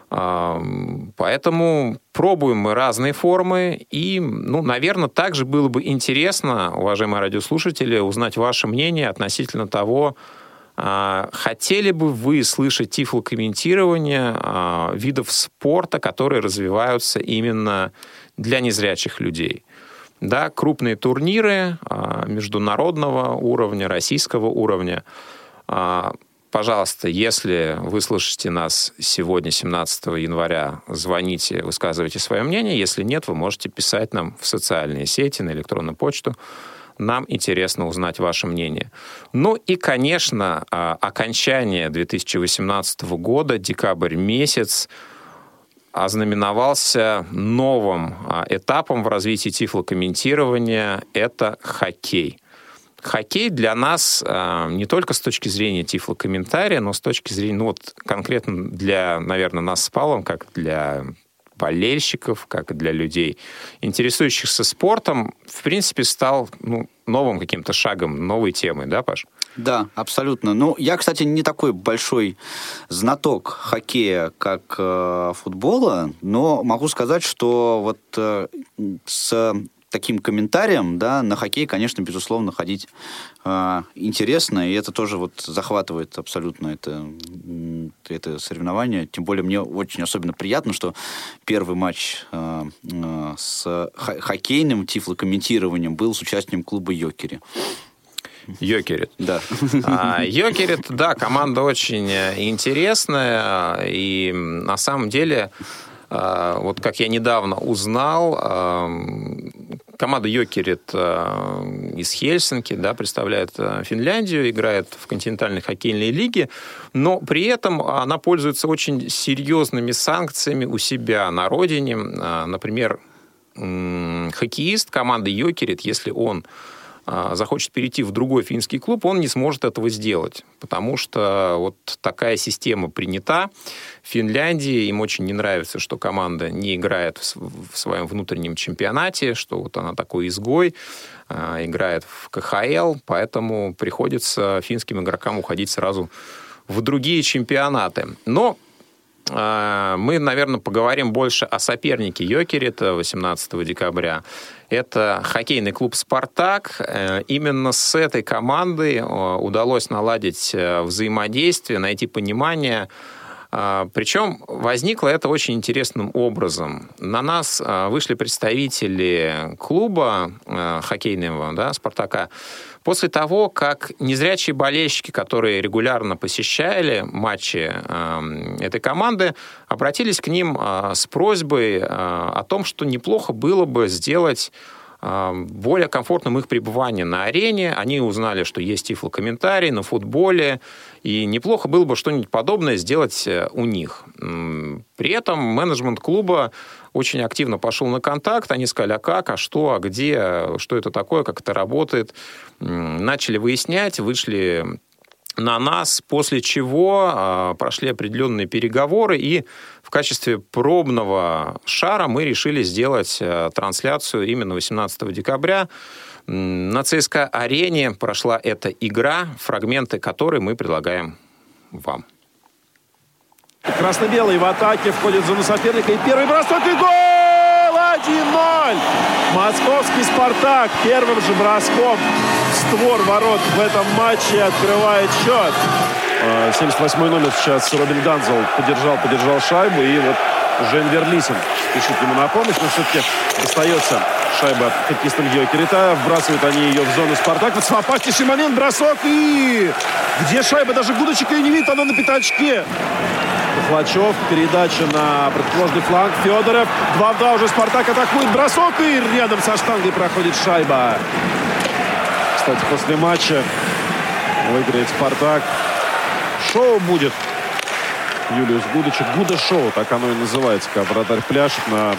Поэтому пробуем мы разные формы. И, ну, наверное, также было бы интересно, уважаемые радиослушатели, узнать ваше мнение относительно того, а, хотели бы вы слышать тифлокомментирование а, видов спорта, которые развиваются именно для незрячих людей? Да, крупные турниры а, международного уровня, российского уровня. А, пожалуйста, если вы слышите нас сегодня, 17 января, звоните, высказывайте свое мнение. Если нет, вы можете писать нам в социальные сети, на электронную почту. Нам интересно узнать ваше мнение. Ну и, конечно, а, окончание 2018 года, декабрь месяц, ознаменовался новым а, этапом в развитии тифлокомментирования – это хоккей. Хоккей для нас а, не только с точки зрения тифлокомментария, но с точки зрения, ну вот конкретно для, наверное, нас с Павлом, как для болельщиков, как и для людей, интересующихся спортом, в принципе, стал ну, новым каким-то шагом, новой темой, да, Паш?
Да, абсолютно. Ну, я, кстати, не такой большой знаток хоккея, как э, футбола, но могу сказать, что вот э, с таким комментарием, да, на хоккей, конечно, безусловно, ходить э, интересно, и это тоже вот захватывает абсолютно это, это соревнование. Тем более мне очень особенно приятно, что первый матч э, э, с хоккейным тифлокомментированием был с участием клуба «Йокери».
Йокерит.
Да.
А, Йокерит, да, команда очень интересная, и на самом деле вот как я недавно узнал, а, команда Йокерит а, из Хельсинки да, представляет Финляндию, играет в континентальной хоккейной лиге, но при этом она пользуется очень серьезными санкциями у себя на родине. Например, хоккеист команды Йокерит, если он а, захочет перейти в другой финский клуб, он не сможет этого сделать, потому что вот такая система принята в Финляндии. Им очень не нравится, что команда не играет в своем внутреннем чемпионате, что вот она такой изгой, а, играет в КХЛ, поэтому приходится финским игрокам уходить сразу в другие чемпионаты. Но а, мы, наверное, поговорим больше о сопернике Йокерита 18 декабря. Это хоккейный клуб «Спартак». Э, именно с этой командой э, удалось наладить э, взаимодействие, найти понимание, причем возникло это очень интересным образом. На нас вышли представители клуба хоккейного, да, «Спартака», После того, как незрячие болельщики, которые регулярно посещали матчи э, этой команды, обратились к ним э, с просьбой э, о том, что неплохо было бы сделать более комфортным их пребывание на арене. Они узнали, что есть тифлокомментарий на футболе, и неплохо было бы что-нибудь подобное сделать э, у них. При этом менеджмент клуба очень активно пошел на контакт. Они сказали, а как, а что, а где, что это такое, как это работает. Начали выяснять, вышли на нас, после чего э, прошли определенные переговоры, и в качестве пробного шара мы решили сделать э, трансляцию именно 18 декабря. На ЦСКА-арене прошла эта игра, фрагменты которой мы предлагаем вам.
Красно-белый в атаке входит в зону соперника. И первый бросок и гол! 1-0! Московский «Спартак» первым же броском в створ ворот в этом матче открывает счет. 78 а, номер сейчас Робин Ганзел поддержал, поддержал шайбу. И вот Жен Верлисин спешит ему на помощь, но все-таки остается шайба хоккеистам Йокерита. Вбрасывают они ее в зону Спартак. Вот опаснейший момент, бросок и... Где шайба? Даже Гудочек ее не видит, она на пятачке. Хлачев, передача на противоположный фланг. Федоров. Два в два уже Спартак атакует. Бросок и рядом со штангой проходит шайба. Кстати, после матча выиграет Спартак. Шоу будет. Юлиус Гудочек. Гуда-шоу, так оно и называется, когда вратарь пляшет на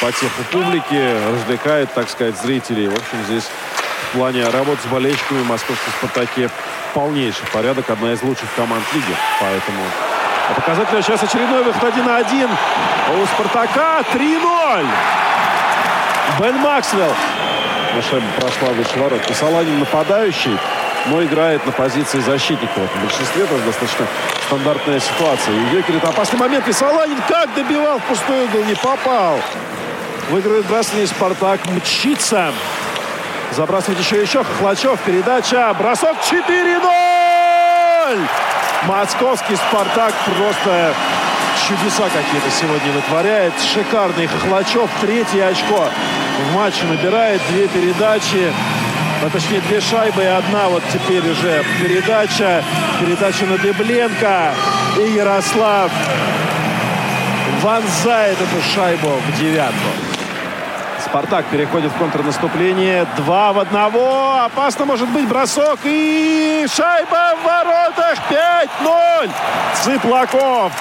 потеху публики, развлекает, так сказать, зрителей. В общем, здесь в плане работы с болельщиками в московском «Спартаке» полнейший порядок. Одна из лучших команд лиги. Поэтому показатель сейчас очередной выход 1 на 1 у «Спартака». 3-0. Бен Максвелл. Шайба прошла выше ворот. Кисаланин нападающий, но играет на позиции защитника. В этом большинстве тоже достаточно стандартная ситуация. И Йокерит опасный момент. И Саланин как добивал в пустой угол, не попал. Выигрывает бросание Спартак. Мчится. Забрасывает еще еще. Хохлачев. Передача. Бросок 4-0. Московский Спартак просто чудеса какие-то сегодня вытворяет. Шикарный Хохлачев. Третье очко в матче набирает. Две передачи. А точнее, две шайбы и одна вот теперь уже передача. Передача на Дебленко. И Ярослав вонзает эту шайбу в девятку. Спартак переходит в контрнаступление. Два в одного. Опасно может быть бросок. И шайба в воротах. 5-0. Цыплаков.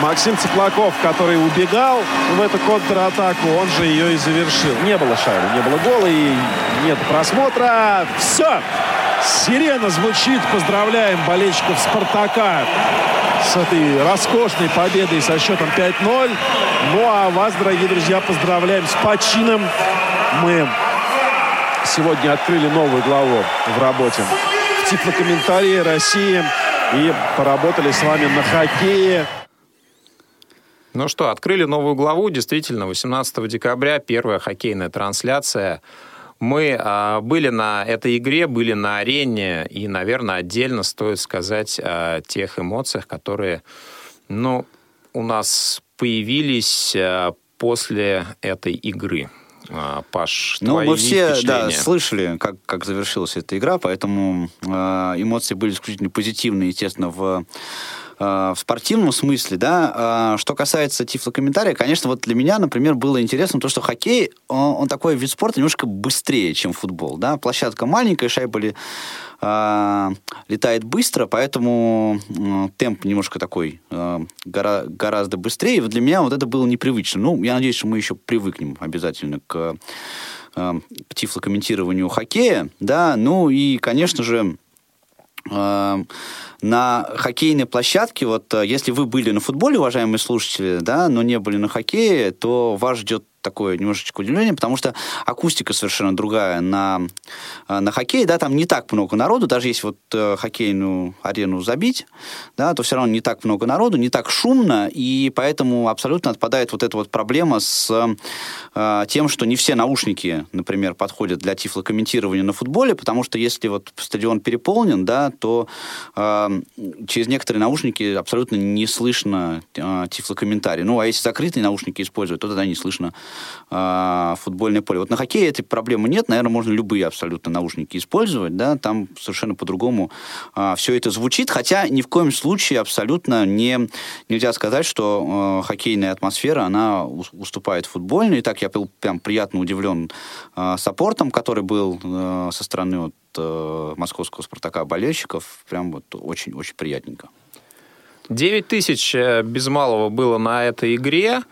Максим Цыплаков, который убегал в эту контратаку, он же ее и завершил. Не было шайбы, не было гола и нет просмотра. Все. Сирена звучит. Поздравляем болельщиков «Спартака» с этой роскошной победой со счетом 5-0. Ну а вас, дорогие друзья, поздравляем с почином. Мы сегодня открыли новую главу в работе в тифлокомментарии России и поработали с вами на хоккее.
Ну что, открыли новую главу. Действительно, 18 декабря первая хоккейная трансляция мы а, были на этой игре, были на арене, и, наверное, отдельно стоит сказать о тех эмоциях, которые, ну, у нас появились а, после этой игры. А, Паш,
ну, мы все да, слышали, как, как завершилась эта игра, поэтому э, эмоции были исключительно позитивные, естественно, в Э, в спортивном смысле, да. Э, что касается тифлокомментария, конечно, вот для меня, например, было интересно то, что хоккей, он, он такой вид спорта немножко быстрее, чем футбол, да. Площадка маленькая, шайба ли, э, летает быстро, поэтому э, темп немножко такой э, гора, гораздо быстрее. Вот для меня вот это было непривычно. Ну, я надеюсь, что мы еще привыкнем обязательно к, э, к тифлокомментированию хоккея, да. Ну и, конечно же, э, на хоккейной площадке, вот э, если вы были на футболе, уважаемые слушатели, да, но не были на хоккее, то вас ждет такое немножечко удивление, потому что акустика совершенно другая на, э, на хоккее, да, там не так много народу, даже если вот э, хоккейную арену забить, да, то все равно не так много народу, не так шумно, и поэтому абсолютно отпадает вот эта вот проблема с э, тем, что не все наушники, например, подходят для тифлокомментирования на футболе, потому что если вот стадион переполнен, да, то э, через некоторые наушники абсолютно не слышно э, тифлокомментарий. Ну, а если закрытые наушники используют, то тогда не слышно э, футбольное поле. Вот на хоккее этой проблемы нет, наверное, можно любые абсолютно наушники использовать, да, там совершенно по-другому э, а, все это звучит, хотя ни в коем случае абсолютно не, нельзя сказать, что э, хоккейная атмосфера, она уступает футбольной. И так я был прям приятно удивлен э, саппортом, который был э, со стороны вот, э, московского «Спартака» болельщиков. Прям вот очень-очень приятненько.
9 тысяч э, без малого было на этой игре.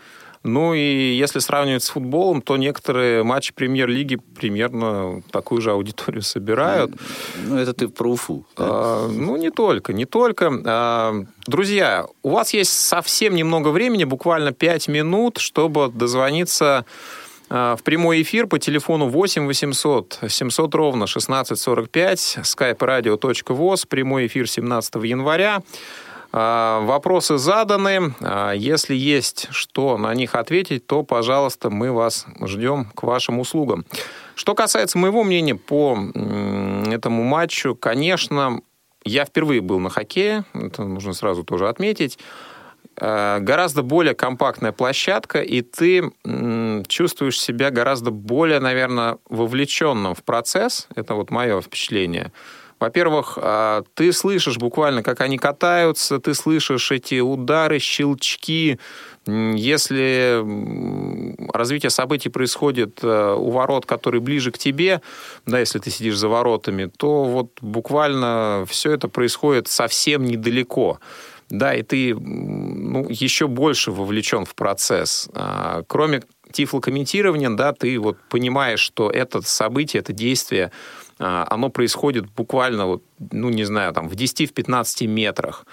Ну и если сравнивать с футболом, то некоторые матчи премьер-лиги примерно такую же аудиторию собирают.
Ну, это ты про Уфу.
Да? А, ну, не только, не только. А, друзья, у вас есть совсем немного времени, буквально 5 минут, чтобы дозвониться а, в прямой эфир по телефону 8 800 700 ровно 1645, skype-radio.voz, прямой эфир 17 января. А, вопросы заданы. А, если есть что на них ответить, то, пожалуйста, мы вас ждем к вашим услугам. Что касается моего мнения по этому матчу, конечно, я впервые был на хоккее, это нужно сразу тоже отметить. э, гораздо более компактная площадка, и ты чувствуешь себя гораздо более, наверное, вовлеченным в процесс. Это вот мое впечатление. Во-первых, э, ты слышишь буквально, как они катаются, ты слышишь эти удары, щелчки, если развитие событий происходит э, у ворот, которые ближе к тебе, да, если ты сидишь за воротами, то вот буквально все это происходит совсем недалеко. Да, и ты ну, еще больше вовлечен в процесс. А, кроме тифлокомментирования, да, ты вот понимаешь, что это событие, это действие, а, оно происходит буквально, вот, ну, не знаю, там, в 10-15 метрах.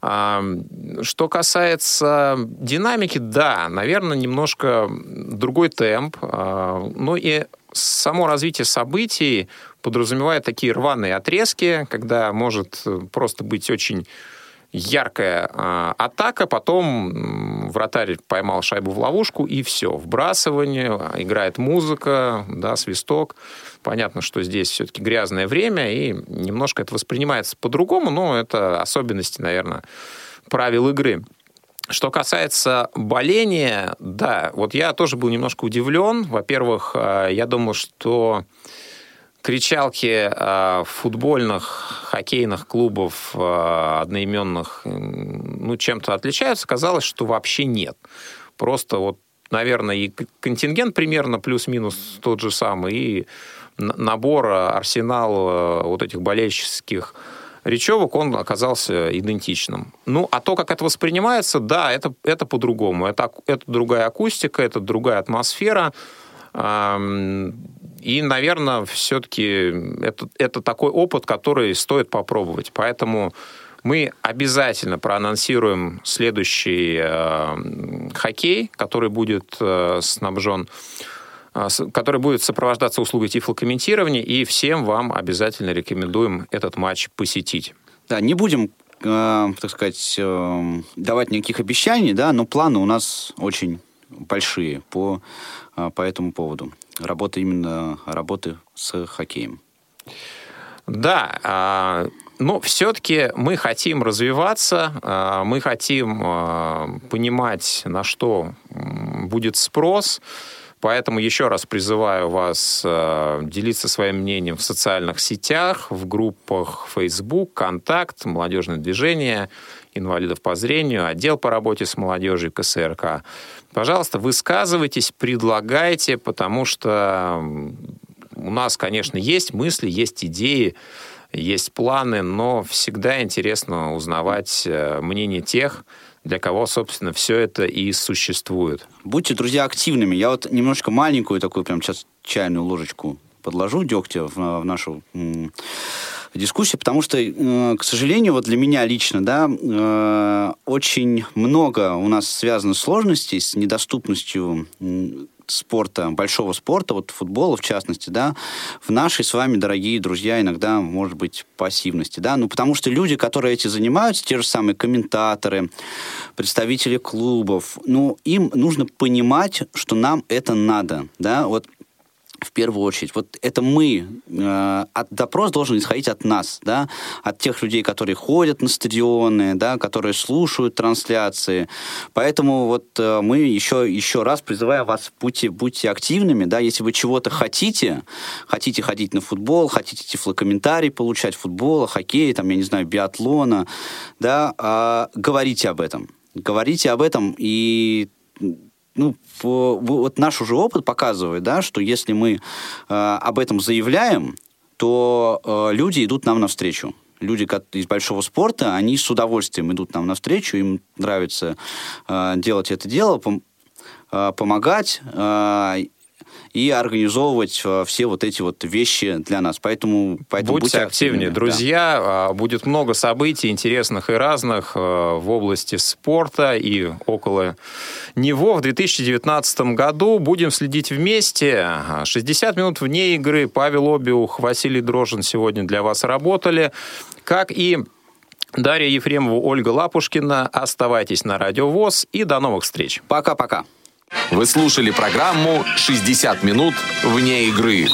Что касается динамики, да, наверное, немножко другой темп. А, ну и само развитие событий подразумевает такие рваные отрезки, когда может просто быть очень яркая а, атака, потом вратарь поймал шайбу в ловушку, и все, вбрасывание, играет музыка, да, свисток. Понятно, что здесь все-таки грязное время, и немножко это воспринимается по-другому, но это особенности, наверное, правил игры. Что касается боления, да, вот я тоже был немножко удивлен. Во-первых, а, я думал, что кричалки э, футбольных, хоккейных клубов э, одноименных ну, чем-то отличаются, казалось, что вообще нет. Просто вот, наверное, и контингент примерно плюс-минус тот же самый, и набор, арсенал э, вот этих болельческих речевок, он оказался идентичным. Ну, а то, как это воспринимается, да, это, это по-другому. Это, это другая акустика, это другая атмосфера. И, наверное, все-таки это, это такой опыт, который стоит попробовать. Поэтому мы обязательно проанонсируем следующий э, хоккей, который будет э, снабжен э, который будет сопровождаться услугой тифлокомментирования, и всем вам обязательно рекомендуем этот матч посетить.
Да, не будем, э, так сказать, э, давать никаких обещаний, да, но планы у нас очень большие по, э, по этому поводу работы именно работы с хоккеем.
Да, а, но все-таки мы хотим развиваться, а, мы хотим а, понимать, на что будет спрос. Поэтому еще раз призываю вас делиться своим мнением в социальных сетях, в группах Facebook, Контакт, Молодежное движение, инвалидов по зрению, отдел по работе с молодежью КСРК. Пожалуйста, высказывайтесь, предлагайте, потому что у нас, конечно, есть мысли, есть идеи, есть планы, но всегда интересно узнавать э, мнение тех, для кого, собственно, все это и существует.
Будьте, друзья, активными. Я вот немножко маленькую такую прям сейчас чайную ложечку подложу дегтя в, в нашу дискуссии, потому что, э, к сожалению, вот для меня лично, да, э, очень много у нас связано сложностей с недоступностью спорта, большого спорта, вот футбола в частности, да, в нашей с вами, дорогие друзья, иногда, может быть, пассивности, да, ну, потому что люди, которые эти занимаются, те же самые комментаторы, представители клубов, ну, им нужно понимать, что нам это надо, да, вот в первую очередь. Вот это мы. Э, от, допрос должен исходить от нас, да, от тех людей, которые ходят на стадионы, да, которые слушают трансляции. Поэтому вот э, мы еще, еще раз призываем вас, будьте, будьте активными, да, если вы чего-то хотите, хотите ходить на футбол, хотите тифлокомментарий получать футбола, хоккея, там, я не знаю, биатлона, да, э, говорите об этом. Говорите об этом и ну, вот наш уже опыт показывает, да, что если мы э, об этом заявляем, то э, люди идут нам навстречу. Люди из большого спорта, они с удовольствием идут нам навстречу, им нравится э, делать это дело, пом э, помогать. Э, и организовывать э, все вот эти вот вещи для нас. Поэтому, поэтому
будьте, будьте активнее, друзья. Да. Будет много событий интересных и разных э, в области спорта и около него. В 2019 году будем следить вместе. 60 минут вне игры. Павел Обиух, Василий Дрожин сегодня для вас работали. Как и Дарья Ефремова, Ольга Лапушкина. Оставайтесь на Радио ВОЗ и до новых встреч.
Пока-пока.
Вы слушали программу «60 минут вне игры».